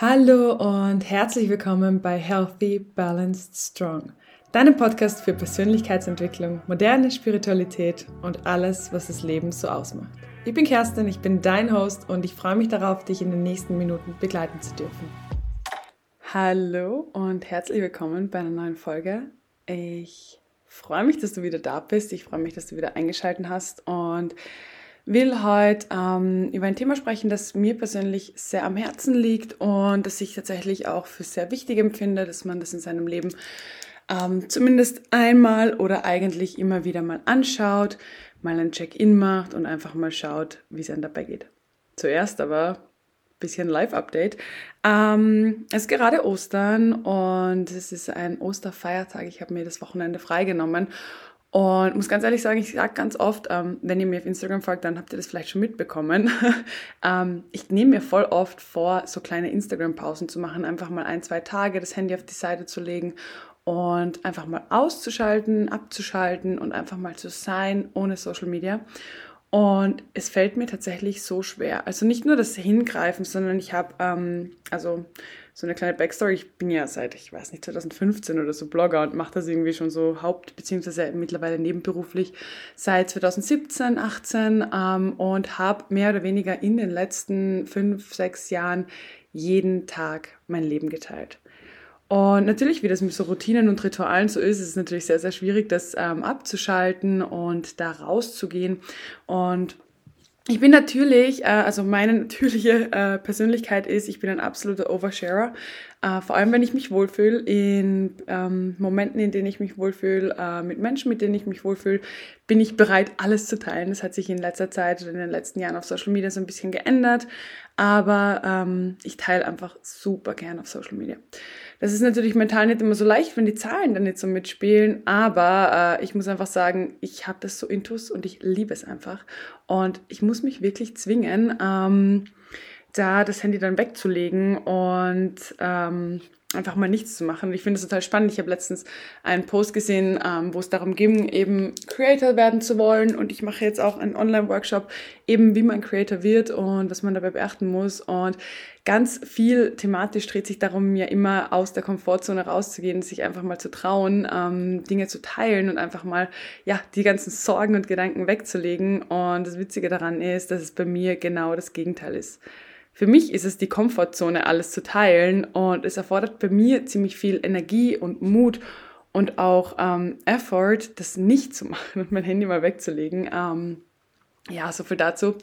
Hallo und herzlich willkommen bei Healthy, Balanced, Strong, deinem Podcast für Persönlichkeitsentwicklung, moderne Spiritualität und alles, was das Leben so ausmacht. Ich bin Kerstin, ich bin dein Host und ich freue mich darauf, dich in den nächsten Minuten begleiten zu dürfen. Hallo und herzlich willkommen bei einer neuen Folge. Ich freue mich, dass du wieder da bist. Ich freue mich, dass du wieder eingeschaltet hast und will heute ähm, über ein Thema sprechen, das mir persönlich sehr am Herzen liegt und das ich tatsächlich auch für sehr wichtig empfinde, dass man das in seinem Leben ähm, zumindest einmal oder eigentlich immer wieder mal anschaut, mal ein Check-in macht und einfach mal schaut, wie es einem dabei geht. Zuerst aber ein bisschen Live-Update. Ähm, es ist gerade Ostern und es ist ein Osterfeiertag. Ich habe mir das Wochenende freigenommen und muss ganz ehrlich sagen, ich sage ganz oft, ähm, wenn ihr mir auf Instagram folgt, dann habt ihr das vielleicht schon mitbekommen. ähm, ich nehme mir voll oft vor, so kleine Instagram-Pausen zu machen, einfach mal ein, zwei Tage das Handy auf die Seite zu legen und einfach mal auszuschalten, abzuschalten und einfach mal zu sein ohne Social Media. Und es fällt mir tatsächlich so schwer. Also nicht nur das Hingreifen, sondern ich habe, ähm, also so eine kleine Backstory. Ich bin ja seit, ich weiß nicht, 2015 oder so Blogger und mache das irgendwie schon so haupt- bzw. mittlerweile nebenberuflich seit 2017, 18 ähm, und habe mehr oder weniger in den letzten fünf, sechs Jahren jeden Tag mein Leben geteilt. Und natürlich, wie das mit so Routinen und Ritualen so ist, ist es natürlich sehr, sehr schwierig, das ähm, abzuschalten und da rauszugehen. Und ich bin natürlich, äh, also meine natürliche äh, Persönlichkeit ist, ich bin ein absoluter Oversharer. Äh, vor allem, wenn ich mich wohlfühle, in ähm, Momenten, in denen ich mich wohlfühle, mit Menschen, mit denen ich mich wohlfühle, bin ich bereit, alles zu teilen. Das hat sich in letzter Zeit oder in den letzten Jahren auf Social Media so ein bisschen geändert. Aber ähm, ich teile einfach super gern auf Social Media. Das ist natürlich mental nicht immer so leicht, wenn die Zahlen dann nicht so mitspielen, aber äh, ich muss einfach sagen, ich habe das so intus und ich liebe es einfach. Und ich muss mich wirklich zwingen, ähm, da das Handy dann wegzulegen und ähm, einfach mal nichts zu machen. Ich finde es total spannend. Ich habe letztens einen Post gesehen, ähm, wo es darum ging, eben Creator werden zu wollen. Und ich mache jetzt auch einen Online-Workshop, eben wie man Creator wird und was man dabei beachten muss. Und ganz viel thematisch dreht sich darum, ja immer aus der Komfortzone rauszugehen, sich einfach mal zu trauen, ähm, Dinge zu teilen und einfach mal ja die ganzen Sorgen und Gedanken wegzulegen. Und das Witzige daran ist, dass es bei mir genau das Gegenteil ist. Für mich ist es die Komfortzone, alles zu teilen und es erfordert bei mir ziemlich viel Energie und Mut und auch ähm, Effort, das nicht zu machen und mein Handy mal wegzulegen. Ähm, ja, so viel dazu.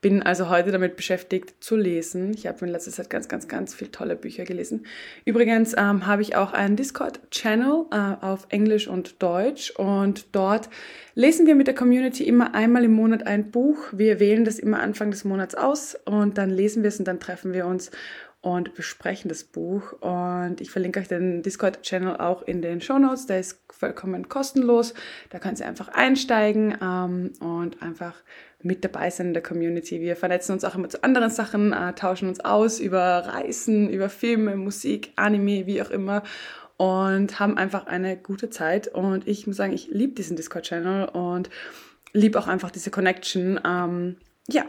Bin also heute damit beschäftigt zu lesen. Ich habe in letzter Zeit ganz, ganz, ganz viele tolle Bücher gelesen. Übrigens ähm, habe ich auch einen Discord-Channel äh, auf Englisch und Deutsch und dort lesen wir mit der Community immer einmal im Monat ein Buch. Wir wählen das immer Anfang des Monats aus und dann lesen wir es und dann treffen wir uns und besprechen das Buch. Und ich verlinke euch den Discord-Channel auch in den Show Notes. Der ist vollkommen kostenlos. Da könnt ihr einfach einsteigen ähm, und einfach mit dabei sein in der Community. Wir vernetzen uns auch immer zu anderen Sachen, äh, tauschen uns aus über Reisen, über Filme, Musik, Anime, wie auch immer und haben einfach eine gute Zeit. Und ich muss sagen, ich liebe diesen Discord-Channel und liebe auch einfach diese Connection. Ähm, ja,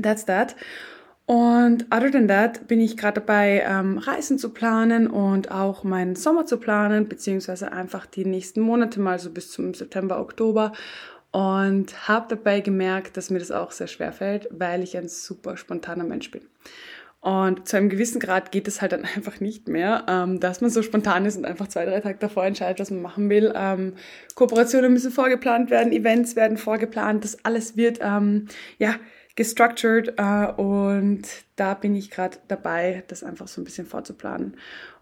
that's that. Und other than that bin ich gerade dabei, ähm, Reisen zu planen und auch meinen Sommer zu planen, beziehungsweise einfach die nächsten Monate mal so bis zum September, Oktober und habe dabei gemerkt, dass mir das auch sehr schwer fällt, weil ich ein super spontaner Mensch bin. Und zu einem gewissen Grad geht es halt dann einfach nicht mehr, ähm, dass man so spontan ist und einfach zwei, drei Tage davor entscheidet, was man machen will. Ähm, Kooperationen müssen vorgeplant werden, Events werden vorgeplant, das alles wird ähm, ja gestructured äh, und da bin ich gerade dabei, das einfach so ein bisschen vorzuplanen.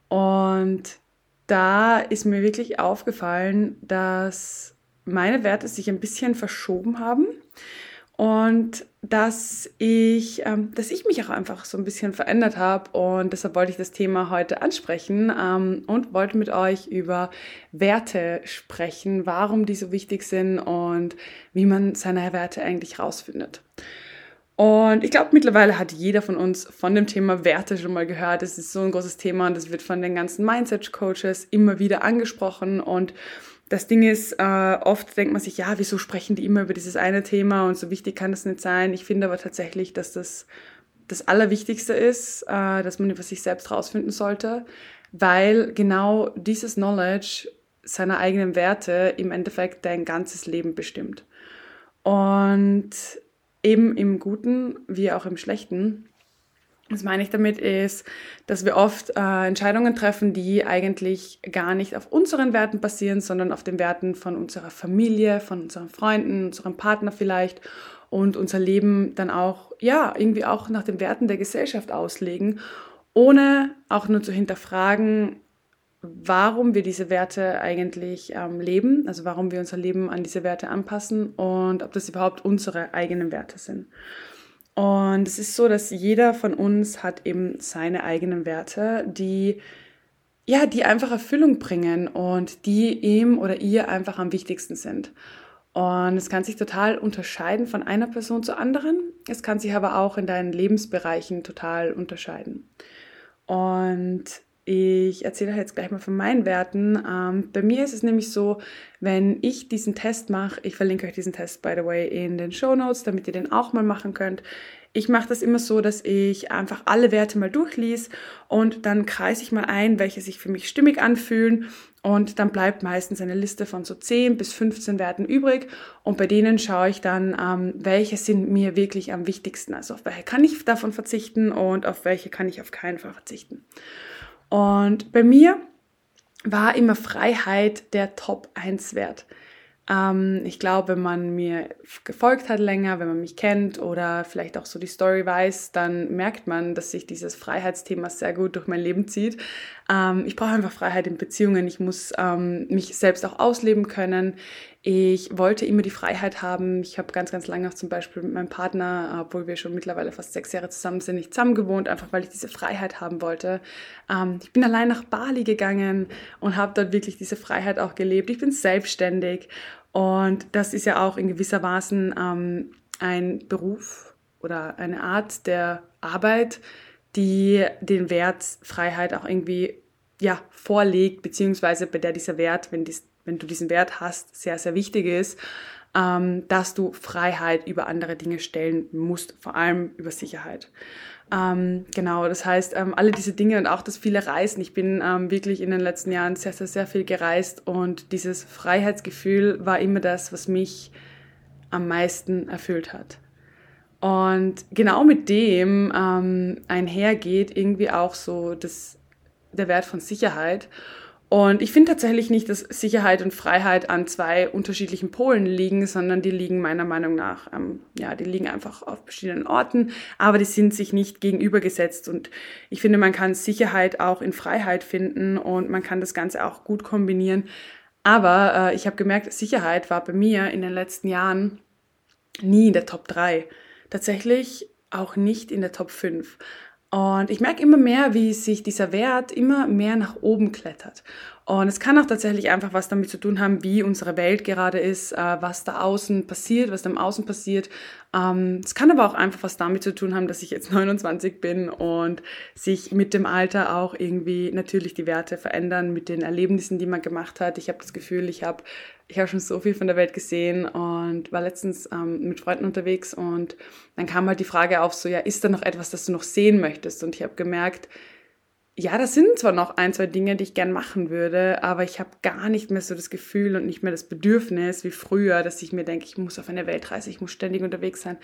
Und da ist mir wirklich aufgefallen, dass meine Werte sich ein bisschen verschoben haben und dass ich, ähm, dass ich mich auch einfach so ein bisschen verändert habe und deshalb wollte ich das Thema heute ansprechen ähm, und wollte mit euch über Werte sprechen, warum die so wichtig sind und wie man seine Werte eigentlich rausfindet. Und ich glaube, mittlerweile hat jeder von uns von dem Thema Werte schon mal gehört. Es ist so ein großes Thema und es wird von den ganzen Mindset-Coaches immer wieder angesprochen und das Ding ist, äh, oft denkt man sich, ja, wieso sprechen die immer über dieses eine Thema und so wichtig kann das nicht sein. Ich finde aber tatsächlich, dass das das Allerwichtigste ist, äh, dass man über sich selbst rausfinden sollte, weil genau dieses Knowledge seiner eigenen Werte im Endeffekt dein ganzes Leben bestimmt. Und eben im Guten wie auch im Schlechten. Was meine ich damit ist, dass wir oft äh, Entscheidungen treffen, die eigentlich gar nicht auf unseren Werten basieren, sondern auf den Werten von unserer Familie, von unseren Freunden, unserem Partner vielleicht und unser Leben dann auch, ja, irgendwie auch nach den Werten der Gesellschaft auslegen, ohne auch nur zu hinterfragen, warum wir diese Werte eigentlich ähm, leben, also warum wir unser Leben an diese Werte anpassen und ob das überhaupt unsere eigenen Werte sind. Und es ist so, dass jeder von uns hat eben seine eigenen Werte, die ja, die einfach Erfüllung bringen und die ihm oder ihr einfach am wichtigsten sind. Und es kann sich total unterscheiden von einer Person zur anderen. Es kann sich aber auch in deinen Lebensbereichen total unterscheiden. Und ich erzähle jetzt gleich mal von meinen Werten. Ähm, bei mir ist es nämlich so, wenn ich diesen Test mache, ich verlinke euch diesen Test, by the way, in den Show Notes, damit ihr den auch mal machen könnt. Ich mache das immer so, dass ich einfach alle Werte mal durchlies und dann kreise ich mal ein, welche sich für mich stimmig anfühlen und dann bleibt meistens eine Liste von so 10 bis 15 Werten übrig und bei denen schaue ich dann, ähm, welche sind mir wirklich am wichtigsten. Also auf welche kann ich davon verzichten und auf welche kann ich auf keinen Fall verzichten. Und bei mir war immer Freiheit der Top 1 Wert. Ähm, ich glaube, wenn man mir gefolgt hat länger, wenn man mich kennt oder vielleicht auch so die Story weiß, dann merkt man, dass sich dieses Freiheitsthema sehr gut durch mein Leben zieht. Ähm, ich brauche einfach Freiheit in Beziehungen. Ich muss ähm, mich selbst auch ausleben können. Ich wollte immer die Freiheit haben. Ich habe ganz, ganz lange auch zum Beispiel mit meinem Partner, obwohl wir schon mittlerweile fast sechs Jahre zusammen sind, nicht zusammen gewohnt, einfach weil ich diese Freiheit haben wollte. Ähm, ich bin allein nach Bali gegangen und habe dort wirklich diese Freiheit auch gelebt. Ich bin selbstständig und das ist ja auch in gewisser Weise ähm, ein Beruf oder eine Art der Arbeit, die den Wert Freiheit auch irgendwie ja, vorlegt, beziehungsweise bei der dieser Wert, wenn dies wenn du diesen Wert hast, sehr, sehr wichtig ist, ähm, dass du Freiheit über andere Dinge stellen musst, vor allem über Sicherheit. Ähm, genau, das heißt, ähm, alle diese Dinge und auch das viele Reisen. Ich bin ähm, wirklich in den letzten Jahren sehr, sehr, sehr viel gereist und dieses Freiheitsgefühl war immer das, was mich am meisten erfüllt hat. Und genau mit dem ähm, einhergeht irgendwie auch so das, der Wert von Sicherheit. Und ich finde tatsächlich nicht, dass Sicherheit und Freiheit an zwei unterschiedlichen Polen liegen, sondern die liegen meiner Meinung nach, ähm, ja, die liegen einfach auf verschiedenen Orten, aber die sind sich nicht gegenübergesetzt. Und ich finde, man kann Sicherheit auch in Freiheit finden und man kann das Ganze auch gut kombinieren. Aber äh, ich habe gemerkt, Sicherheit war bei mir in den letzten Jahren nie in der Top 3. Tatsächlich auch nicht in der Top 5. Und ich merke immer mehr, wie sich dieser Wert immer mehr nach oben klettert. Und es kann auch tatsächlich einfach was damit zu tun haben, wie unsere Welt gerade ist, äh, was da außen passiert, was da im Außen passiert. Ähm, es kann aber auch einfach was damit zu tun haben, dass ich jetzt 29 bin und sich mit dem Alter auch irgendwie natürlich die Werte verändern mit den Erlebnissen, die man gemacht hat. Ich habe das Gefühl, ich habe ich habe schon so viel von der Welt gesehen und war letztens ähm, mit Freunden unterwegs und dann kam halt die Frage auf, so ja, ist da noch etwas, das du noch sehen möchtest? Und ich habe gemerkt, ja, das sind zwar noch ein, zwei Dinge, die ich gern machen würde, aber ich habe gar nicht mehr so das Gefühl und nicht mehr das Bedürfnis wie früher, dass ich mir denke, ich muss auf eine Weltreise, ich muss ständig unterwegs sein.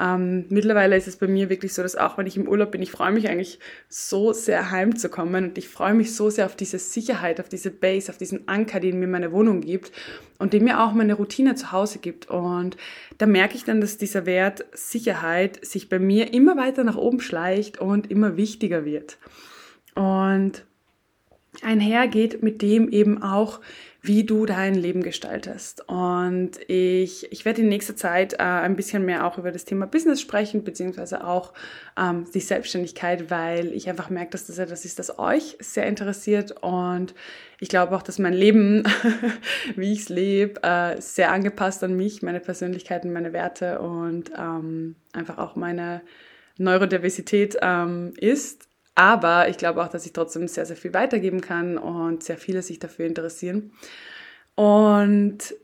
Ähm, mittlerweile ist es bei mir wirklich so, dass auch wenn ich im Urlaub bin, ich freue mich eigentlich so sehr heimzukommen und ich freue mich so sehr auf diese Sicherheit, auf diese Base, auf diesen Anker, den mir meine Wohnung gibt und den mir auch meine Routine zu Hause gibt. Und da merke ich dann, dass dieser Wert Sicherheit sich bei mir immer weiter nach oben schleicht und immer wichtiger wird. Und einhergeht mit dem eben auch, wie du dein Leben gestaltest. Und ich, ich werde in nächster Zeit äh, ein bisschen mehr auch über das Thema Business sprechen, beziehungsweise auch ähm, die Selbstständigkeit, weil ich einfach merke, dass das etwas ist, das euch sehr interessiert. Und ich glaube auch, dass mein Leben, wie ich es lebe, äh, sehr angepasst an mich, meine Persönlichkeiten, meine Werte und ähm, einfach auch meine Neurodiversität ähm, ist. Aber ich glaube auch, dass ich trotzdem sehr, sehr viel weitergeben kann und sehr viele sich dafür interessieren. Und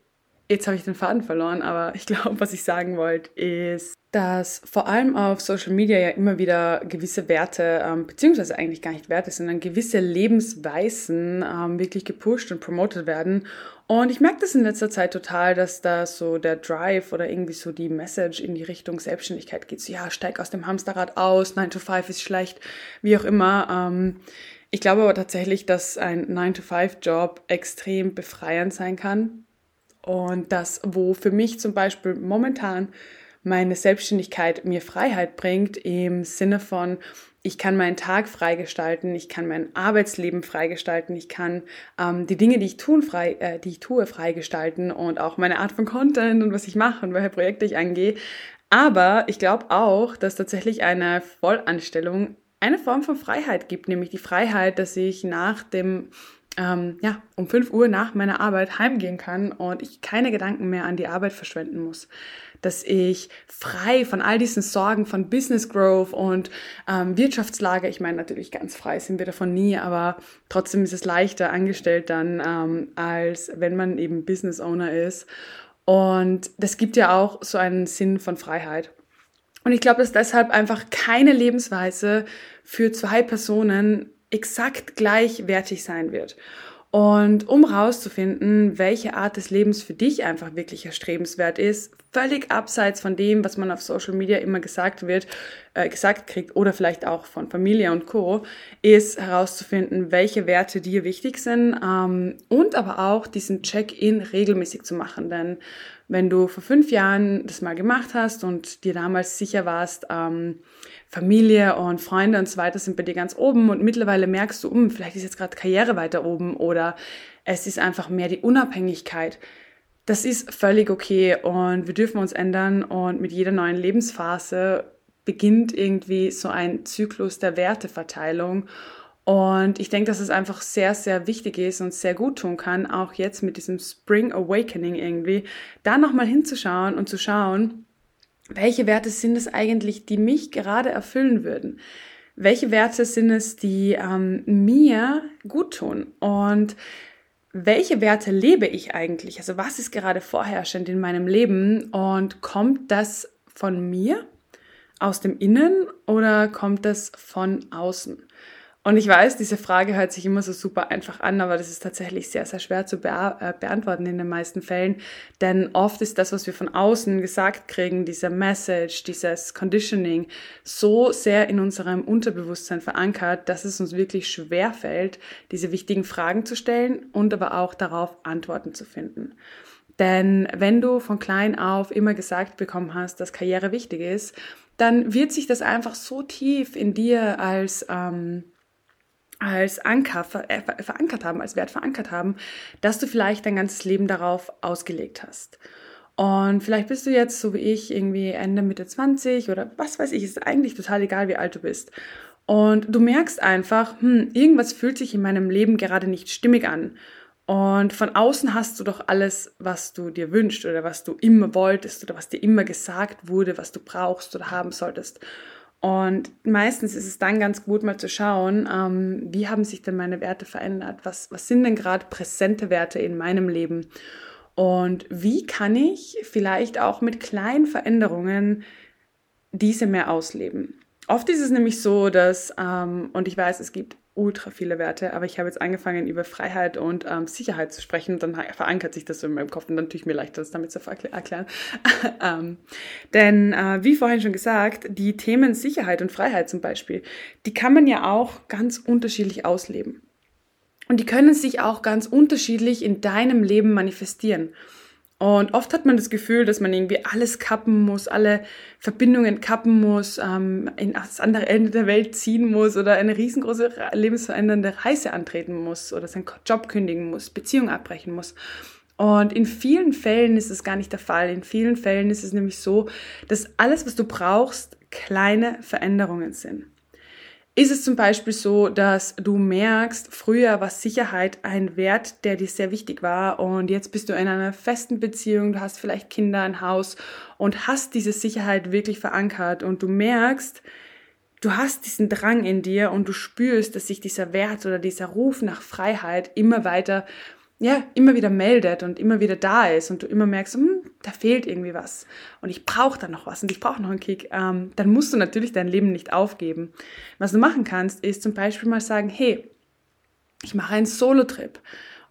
jetzt habe ich den Faden verloren, aber ich glaube, was ich sagen wollte, ist, dass vor allem auf Social Media ja immer wieder gewisse Werte, ähm, beziehungsweise eigentlich gar nicht Werte, sondern gewisse Lebensweisen ähm, wirklich gepusht und promotet werden. Und ich merke das in letzter Zeit total, dass da so der Drive oder irgendwie so die Message in die Richtung Selbstständigkeit geht. So, ja, steig aus dem Hamsterrad aus, 9 to 5 ist schlecht, wie auch immer. Ähm, ich glaube aber tatsächlich, dass ein 9-to-5-Job extrem befreiend sein kann. Und das, wo für mich zum Beispiel momentan meine Selbstständigkeit mir Freiheit bringt, im Sinne von, ich kann meinen Tag freigestalten, ich kann mein Arbeitsleben freigestalten, ich kann ähm, die Dinge, die ich, tun, frei, äh, die ich tue, freigestalten und auch meine Art von Content und was ich mache und welche Projekte ich angehe. Aber ich glaube auch, dass tatsächlich eine Vollanstellung eine Form von Freiheit gibt, nämlich die Freiheit, dass ich nach dem ähm, ja, um 5 Uhr nach meiner Arbeit heimgehen kann und ich keine Gedanken mehr an die Arbeit verschwenden muss. Dass ich frei von all diesen Sorgen von Business Growth und ähm, Wirtschaftslage, ich meine natürlich ganz frei sind wir davon nie, aber trotzdem ist es leichter angestellt dann, ähm, als wenn man eben Business Owner ist. Und das gibt ja auch so einen Sinn von Freiheit. Und ich glaube, dass deshalb einfach keine Lebensweise für zwei Personen exakt gleichwertig sein wird. Und um rauszufinden, welche Art des Lebens für dich einfach wirklich erstrebenswert ist, völlig abseits von dem, was man auf Social Media immer gesagt wird, äh, gesagt kriegt oder vielleicht auch von Familie und Co., ist herauszufinden, welche Werte dir wichtig sind ähm, und aber auch diesen Check-in regelmäßig zu machen. Denn wenn du vor fünf Jahren das mal gemacht hast und dir damals sicher warst, ähm, Familie und Freunde und so weiter sind bei dir ganz oben und mittlerweile merkst du, um, vielleicht ist jetzt gerade Karriere weiter oben oder es ist einfach mehr die Unabhängigkeit. Das ist völlig okay und wir dürfen uns ändern und mit jeder neuen Lebensphase beginnt irgendwie so ein Zyklus der Werteverteilung und ich denke, dass es einfach sehr, sehr wichtig ist und sehr gut tun kann, auch jetzt mit diesem Spring Awakening irgendwie, da nochmal hinzuschauen und zu schauen, welche Werte sind es eigentlich, die mich gerade erfüllen würden? Welche Werte sind es, die ähm, mir gut tun? Und welche Werte lebe ich eigentlich? Also was ist gerade vorherrschend in meinem Leben? Und kommt das von mir, aus dem Innen oder kommt das von außen? Und ich weiß, diese Frage hört sich immer so super einfach an, aber das ist tatsächlich sehr, sehr schwer zu äh, beantworten in den meisten Fällen. Denn oft ist das, was wir von außen gesagt kriegen, dieser Message, dieses Conditioning, so sehr in unserem Unterbewusstsein verankert, dass es uns wirklich schwer fällt, diese wichtigen Fragen zu stellen und aber auch darauf Antworten zu finden. Denn wenn du von klein auf immer gesagt bekommen hast, dass Karriere wichtig ist, dann wird sich das einfach so tief in dir als ähm, als Anker ver äh, verankert haben, als Wert verankert haben, dass du vielleicht dein ganzes Leben darauf ausgelegt hast. Und vielleicht bist du jetzt, so wie ich, irgendwie Ende, Mitte 20 oder was weiß ich, ist eigentlich total egal, wie alt du bist. Und du merkst einfach, hm, irgendwas fühlt sich in meinem Leben gerade nicht stimmig an. Und von außen hast du doch alles, was du dir wünschst oder was du immer wolltest oder was dir immer gesagt wurde, was du brauchst oder haben solltest. Und meistens ist es dann ganz gut, mal zu schauen, ähm, wie haben sich denn meine Werte verändert? Was, was sind denn gerade präsente Werte in meinem Leben? Und wie kann ich vielleicht auch mit kleinen Veränderungen diese mehr ausleben? Oft ist es nämlich so, dass, ähm, und ich weiß, es gibt ultra viele Werte, aber ich habe jetzt angefangen, über Freiheit und ähm, Sicherheit zu sprechen dann verankert sich das so in meinem Kopf und dann tue ich mir leichter, das damit zu erklären. ähm, denn äh, wie vorhin schon gesagt, die Themen Sicherheit und Freiheit zum Beispiel, die kann man ja auch ganz unterschiedlich ausleben. Und die können sich auch ganz unterschiedlich in deinem Leben manifestieren. Und oft hat man das Gefühl, dass man irgendwie alles kappen muss, alle Verbindungen kappen muss, ähm, in das andere Ende der Welt ziehen muss oder eine riesengroße lebensverändernde Reise antreten muss oder seinen Job kündigen muss, Beziehung abbrechen muss. Und in vielen Fällen ist es gar nicht der Fall. In vielen Fällen ist es nämlich so, dass alles, was du brauchst, kleine Veränderungen sind ist es zum Beispiel so, dass du merkst, früher war Sicherheit ein Wert, der dir sehr wichtig war und jetzt bist du in einer festen Beziehung, du hast vielleicht Kinder, ein Haus und hast diese Sicherheit wirklich verankert und du merkst, du hast diesen Drang in dir und du spürst, dass sich dieser Wert oder dieser Ruf nach Freiheit immer weiter ja, immer wieder meldet und immer wieder da ist und du immer merkst, hm, da fehlt irgendwie was und ich brauche da noch was und ich brauche noch einen Kick, ähm, dann musst du natürlich dein Leben nicht aufgeben. Was du machen kannst, ist zum Beispiel mal sagen, hey, ich mache einen Solo-Trip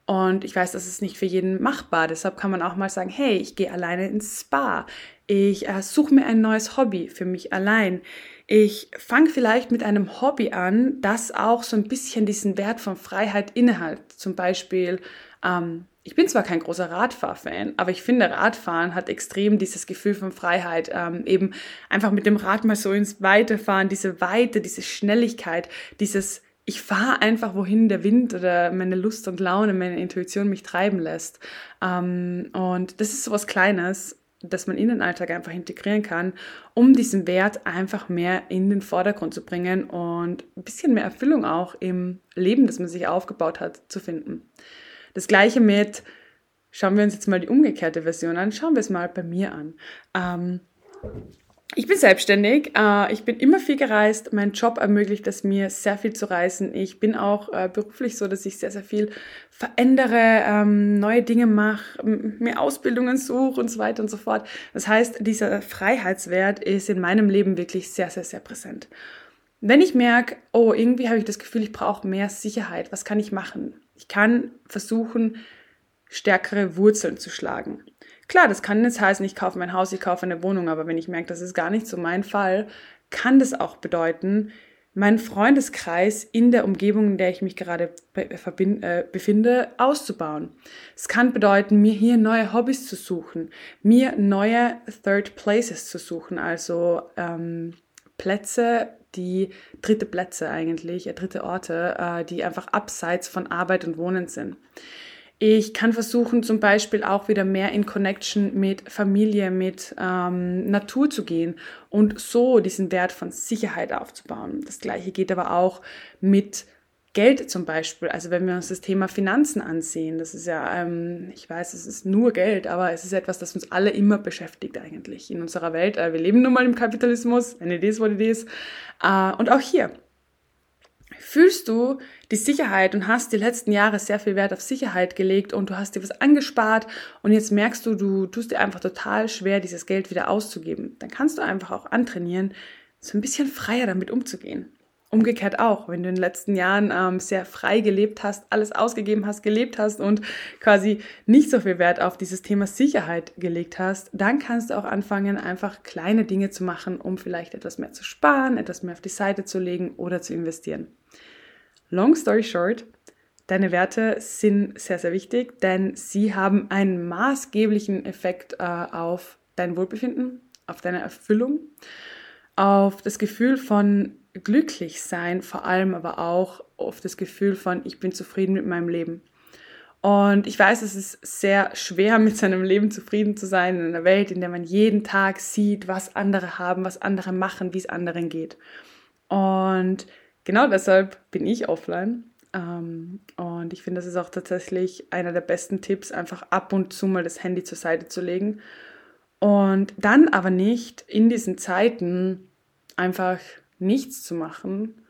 und ich weiß, das ist nicht für jeden machbar. Deshalb kann man auch mal sagen, hey, ich gehe alleine ins Spa. Ich äh, suche mir ein neues Hobby für mich allein. Ich fange vielleicht mit einem Hobby an, das auch so ein bisschen diesen Wert von Freiheit innehat. Zum Beispiel ähm, ich bin zwar kein großer Radfahrfan, aber ich finde, Radfahren hat extrem dieses Gefühl von Freiheit. Ähm, eben einfach mit dem Rad mal so ins Weite fahren, diese Weite, diese Schnelligkeit, dieses ich fahre einfach, wohin der Wind oder meine Lust und Laune, meine Intuition mich treiben lässt. Ähm, und das ist so was Kleines, das man in den Alltag einfach integrieren kann, um diesen Wert einfach mehr in den Vordergrund zu bringen und ein bisschen mehr Erfüllung auch im Leben, das man sich aufgebaut hat, zu finden. Das gleiche mit, schauen wir uns jetzt mal die umgekehrte Version an, schauen wir es mal bei mir an. Ähm, ich bin selbstständig, äh, ich bin immer viel gereist, mein Job ermöglicht es mir, sehr viel zu reisen. Ich bin auch äh, beruflich so, dass ich sehr, sehr viel verändere, ähm, neue Dinge mache, mir Ausbildungen suche und so weiter und so fort. Das heißt, dieser Freiheitswert ist in meinem Leben wirklich sehr, sehr, sehr präsent. Wenn ich merke, oh, irgendwie habe ich das Gefühl, ich brauche mehr Sicherheit, was kann ich machen? Ich kann versuchen, stärkere Wurzeln zu schlagen. Klar, das kann jetzt heißen, ich kaufe mein Haus, ich kaufe eine Wohnung, aber wenn ich merke, das ist gar nicht so mein Fall, kann das auch bedeuten, meinen Freundeskreis in der Umgebung, in der ich mich gerade äh, befinde, auszubauen. Es kann bedeuten, mir hier neue Hobbys zu suchen, mir neue Third Places zu suchen, also ähm, Plätze, die dritte Plätze eigentlich, äh, dritte Orte, äh, die einfach abseits von Arbeit und Wohnen sind. Ich kann versuchen, zum Beispiel auch wieder mehr in Connection mit Familie, mit ähm, Natur zu gehen und so diesen Wert von Sicherheit aufzubauen. Das gleiche geht aber auch mit Geld zum Beispiel, also wenn wir uns das Thema Finanzen ansehen, das ist ja, ähm, ich weiß, es ist nur Geld, aber es ist etwas, das uns alle immer beschäftigt eigentlich in unserer Welt. Äh, wir leben nun mal im Kapitalismus, eine Idee ist, what it is. Äh, und auch hier, fühlst du die Sicherheit und hast die letzten Jahre sehr viel Wert auf Sicherheit gelegt und du hast dir was angespart und jetzt merkst du, du tust dir einfach total schwer, dieses Geld wieder auszugeben, dann kannst du einfach auch antrainieren, so ein bisschen freier damit umzugehen. Umgekehrt auch, wenn du in den letzten Jahren ähm, sehr frei gelebt hast, alles ausgegeben hast, gelebt hast und quasi nicht so viel Wert auf dieses Thema Sicherheit gelegt hast, dann kannst du auch anfangen, einfach kleine Dinge zu machen, um vielleicht etwas mehr zu sparen, etwas mehr auf die Seite zu legen oder zu investieren. Long story short, deine Werte sind sehr, sehr wichtig, denn sie haben einen maßgeblichen Effekt äh, auf dein Wohlbefinden, auf deine Erfüllung, auf das Gefühl von glücklich sein, vor allem aber auch oft das Gefühl von, ich bin zufrieden mit meinem Leben. Und ich weiß, es ist sehr schwer, mit seinem Leben zufrieden zu sein in einer Welt, in der man jeden Tag sieht, was andere haben, was andere machen, wie es anderen geht. Und genau deshalb bin ich offline. Ähm, und ich finde, das ist auch tatsächlich einer der besten Tipps, einfach ab und zu mal das Handy zur Seite zu legen. Und dann aber nicht in diesen Zeiten einfach nichts zu machen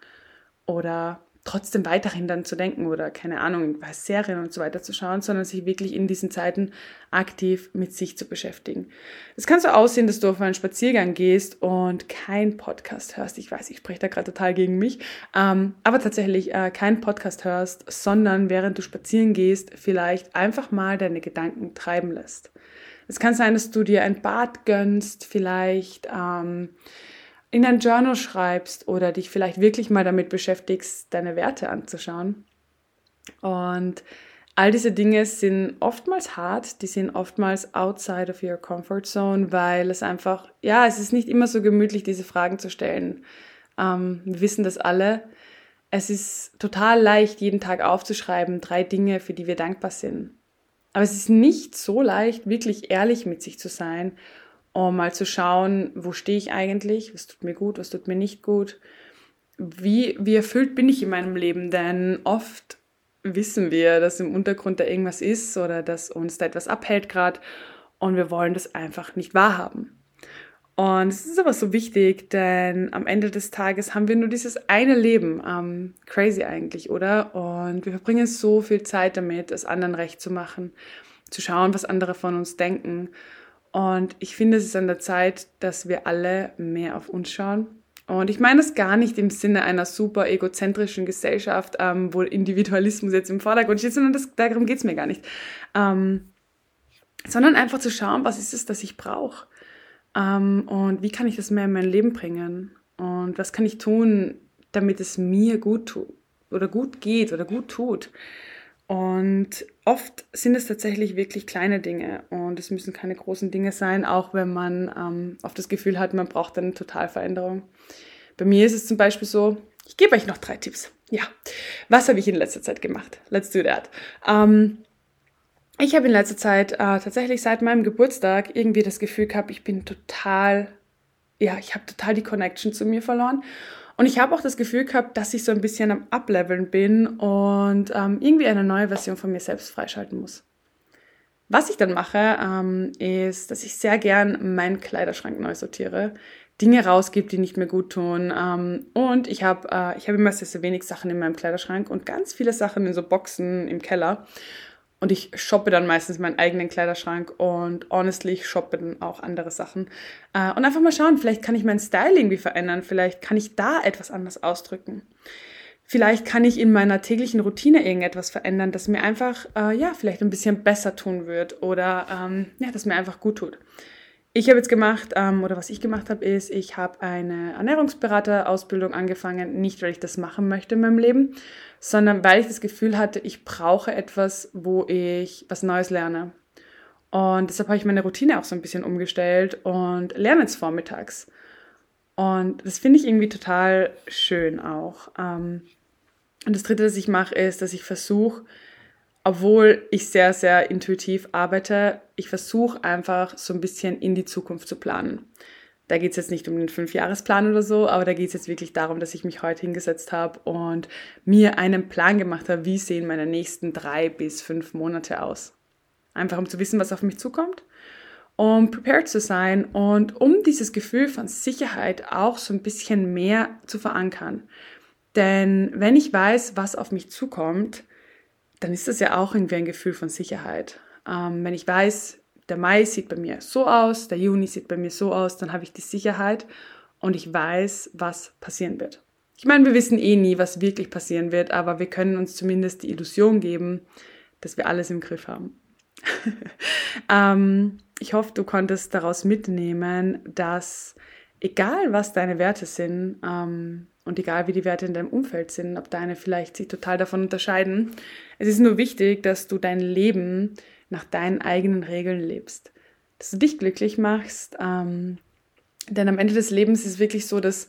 oder trotzdem weiterhin dann zu denken oder keine Ahnung, was Serien und so weiter zu schauen, sondern sich wirklich in diesen Zeiten aktiv mit sich zu beschäftigen. Es kann so aussehen, dass du auf einen Spaziergang gehst und kein Podcast hörst. Ich weiß, ich spreche da gerade total gegen mich, ähm, aber tatsächlich äh, kein Podcast hörst, sondern während du spazieren gehst, vielleicht einfach mal deine Gedanken treiben lässt. Es kann sein, dass du dir ein Bad gönnst, vielleicht ähm, in ein Journal schreibst oder dich vielleicht wirklich mal damit beschäftigst, deine Werte anzuschauen. Und all diese Dinge sind oftmals hart, die sind oftmals outside of your comfort zone, weil es einfach, ja, es ist nicht immer so gemütlich, diese Fragen zu stellen. Ähm, wir wissen das alle. Es ist total leicht, jeden Tag aufzuschreiben, drei Dinge, für die wir dankbar sind. Aber es ist nicht so leicht, wirklich ehrlich mit sich zu sein um mal zu schauen, wo stehe ich eigentlich, was tut mir gut, was tut mir nicht gut, wie, wie erfüllt bin ich in meinem Leben, denn oft wissen wir, dass im Untergrund da irgendwas ist oder dass uns da etwas abhält gerade und wir wollen das einfach nicht wahrhaben. Und es ist aber so wichtig, denn am Ende des Tages haben wir nur dieses eine Leben. Ähm, crazy eigentlich, oder? und wir verbringen so viel Zeit damit, es anderen recht zu machen, zu schauen, was andere von uns denken. Und ich finde, es ist an der Zeit, dass wir alle mehr auf uns schauen. Und ich meine das gar nicht im Sinne einer super egozentrischen Gesellschaft, ähm, wo Individualismus jetzt im Vordergrund steht, sondern das, darum geht es mir gar nicht. Ähm, sondern einfach zu schauen, was ist es, das ich brauche ähm, und wie kann ich das mehr in mein Leben bringen und was kann ich tun, damit es mir gut tut oder gut geht oder gut tut. Und oft sind es tatsächlich wirklich kleine Dinge und es müssen keine großen Dinge sein, auch wenn man ähm, oft das Gefühl hat, man braucht eine Totalveränderung. Bei mir ist es zum Beispiel so, ich gebe euch noch drei Tipps. Ja, was habe ich in letzter Zeit gemacht? Let's do that. Ähm, ich habe in letzter Zeit äh, tatsächlich seit meinem Geburtstag irgendwie das Gefühl gehabt, ich bin total, ja, ich habe total die Connection zu mir verloren. Und ich habe auch das Gefühl gehabt, dass ich so ein bisschen am Upleveln bin und ähm, irgendwie eine neue Version von mir selbst freischalten muss. Was ich dann mache, ähm, ist, dass ich sehr gern meinen Kleiderschrank neu sortiere, Dinge rausgebe, die nicht mehr gut tun. Ähm, und ich habe äh, ich hab immer sehr, sehr wenig Sachen in meinem Kleiderschrank und ganz viele Sachen in so Boxen im Keller. Und ich shoppe dann meistens meinen eigenen Kleiderschrank und honestly, ich shoppe dann auch andere Sachen. Äh, und einfach mal schauen, vielleicht kann ich mein Style irgendwie verändern, vielleicht kann ich da etwas anders ausdrücken. Vielleicht kann ich in meiner täglichen Routine irgendetwas verändern, das mir einfach, äh, ja, vielleicht ein bisschen besser tun wird oder ähm, ja, das mir einfach gut tut. Ich habe jetzt gemacht, ähm, oder was ich gemacht habe, ist, ich habe eine Ernährungsberaterausbildung angefangen, nicht weil ich das machen möchte in meinem Leben, sondern weil ich das Gefühl hatte, ich brauche etwas, wo ich was Neues lerne. Und deshalb habe ich meine Routine auch so ein bisschen umgestellt und lerne jetzt vormittags. Und das finde ich irgendwie total schön auch. Ähm, und das Dritte, was ich mache, ist, dass ich versuche, obwohl ich sehr, sehr intuitiv arbeite, ich versuche einfach so ein bisschen in die Zukunft zu planen. Da geht es jetzt nicht um den Fünfjahresplan oder so, aber da geht es jetzt wirklich darum, dass ich mich heute hingesetzt habe und mir einen Plan gemacht habe, wie sehen meine nächsten drei bis fünf Monate aus. Einfach um zu wissen, was auf mich zukommt, um prepared zu sein und um dieses Gefühl von Sicherheit auch so ein bisschen mehr zu verankern. Denn wenn ich weiß, was auf mich zukommt, dann ist das ja auch irgendwie ein Gefühl von Sicherheit. Ähm, wenn ich weiß, der Mai sieht bei mir so aus, der Juni sieht bei mir so aus, dann habe ich die Sicherheit und ich weiß, was passieren wird. Ich meine, wir wissen eh nie, was wirklich passieren wird, aber wir können uns zumindest die Illusion geben, dass wir alles im Griff haben. ähm, ich hoffe, du konntest daraus mitnehmen, dass egal was deine Werte sind ähm, und egal wie die Werte in deinem Umfeld sind, ob deine vielleicht sich total davon unterscheiden, es ist nur wichtig, dass du dein Leben nach deinen eigenen Regeln lebst. Dass du dich glücklich machst. Ähm, denn am Ende des Lebens ist es wirklich so, dass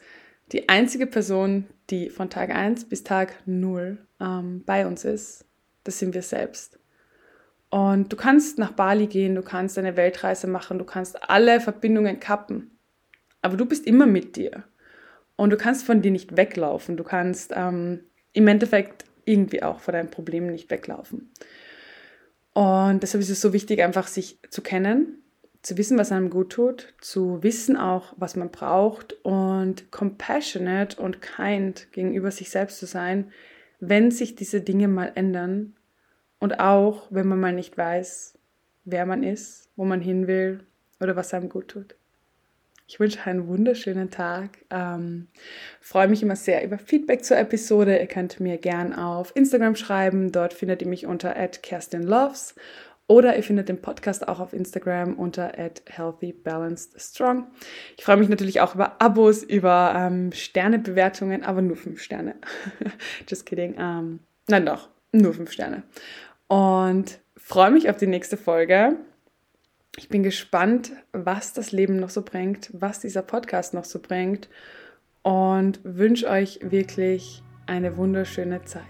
die einzige Person, die von Tag 1 bis Tag 0 ähm, bei uns ist, das sind wir selbst. Und du kannst nach Bali gehen, du kannst eine Weltreise machen, du kannst alle Verbindungen kappen. Aber du bist immer mit dir. Und du kannst von dir nicht weglaufen. Du kannst ähm, im Endeffekt irgendwie auch vor deinem Problem nicht weglaufen. Und deshalb ist es so wichtig, einfach sich zu kennen, zu wissen, was einem gut tut, zu wissen auch, was man braucht und compassionate und kind gegenüber sich selbst zu sein, wenn sich diese Dinge mal ändern und auch, wenn man mal nicht weiß, wer man ist, wo man hin will oder was einem gut tut. Ich wünsche einen wunderschönen Tag. Ähm, freue mich immer sehr über Feedback zur Episode. Ihr könnt mir gern auf Instagram schreiben. Dort findet ihr mich unter @kerstinloves oder ihr findet den Podcast auch auf Instagram unter @healthybalancedstrong. Ich freue mich natürlich auch über Abos, über ähm, Sternebewertungen, aber nur fünf Sterne. Just kidding. Ähm, nein, doch, nur fünf Sterne. Und freue mich auf die nächste Folge. Ich bin gespannt, was das Leben noch so bringt, was dieser Podcast noch so bringt und wünsche euch wirklich eine wunderschöne Zeit.